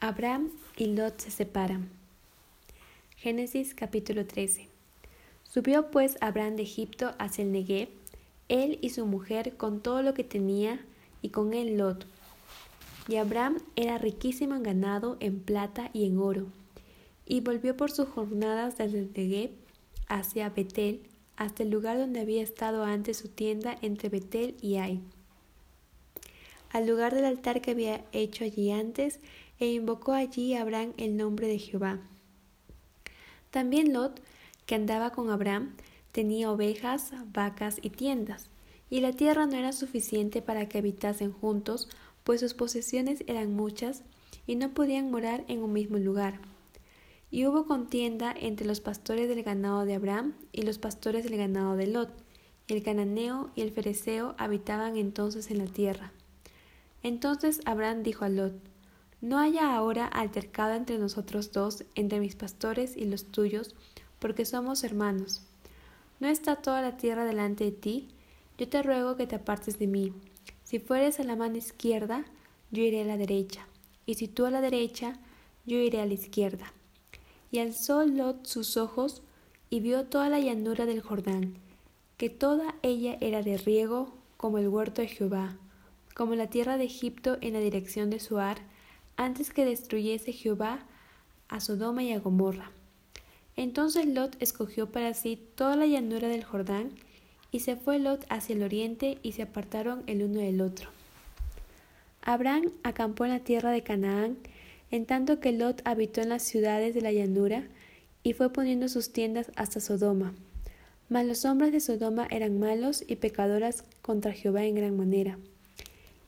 Abraham y Lot se separan. Génesis capítulo 13. Subió pues Abraham de Egipto hacia el Negev, él y su mujer con todo lo que tenía, y con él Lot. Y Abraham era riquísimo en ganado, en plata y en oro. Y volvió por sus jornadas desde el Negev hacia Betel, hasta el lugar donde había estado antes su tienda entre Betel y Ai, al lugar del altar que había hecho allí antes, e invocó allí Abraham el nombre de Jehová. También Lot, que andaba con Abraham, tenía ovejas, vacas y tiendas, y la tierra no era suficiente para que habitasen juntos, pues sus posesiones eran muchas, y no podían morar en un mismo lugar. Y hubo contienda entre los pastores del ganado de Abraham y los pastores del ganado de Lot. El cananeo y el fereceo habitaban entonces en la tierra. Entonces Abraham dijo a Lot, no haya ahora altercado entre nosotros dos, entre mis pastores y los tuyos, porque somos hermanos. ¿No está toda la tierra delante de ti? Yo te ruego que te apartes de mí. Si fueres a la mano izquierda, yo iré a la derecha, y si tú a la derecha, yo iré a la izquierda. Y alzó Lot sus ojos y vio toda la llanura del Jordán, que toda ella era de riego como el huerto de Jehová, como la tierra de Egipto en la dirección de Suar, antes que destruyese Jehová a Sodoma y a Gomorra. Entonces Lot escogió para sí toda la llanura del Jordán, y se fue Lot hacia el oriente, y se apartaron el uno del otro. Abraham acampó en la tierra de Canaán, en tanto que Lot habitó en las ciudades de la llanura, y fue poniendo sus tiendas hasta Sodoma. Mas los hombres de Sodoma eran malos y pecadoras contra Jehová en gran manera.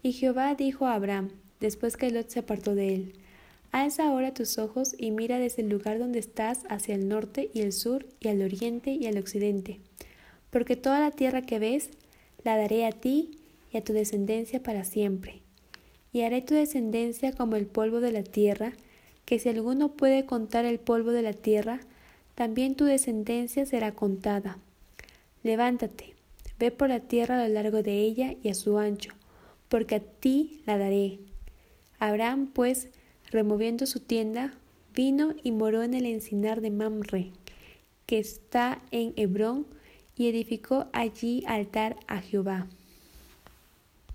Y Jehová dijo a Abraham, después que Lot se apartó de él. Alza ahora tus ojos y mira desde el lugar donde estás hacia el norte y el sur y al oriente y al occidente, porque toda la tierra que ves la daré a ti y a tu descendencia para siempre. Y haré tu descendencia como el polvo de la tierra, que si alguno puede contar el polvo de la tierra, también tu descendencia será contada. Levántate, ve por la tierra a lo largo de ella y a su ancho, porque a ti la daré Abraham, pues, removiendo su tienda, vino y moró en el encinar de Mamre, que está en Hebrón, y edificó allí altar a Jehová.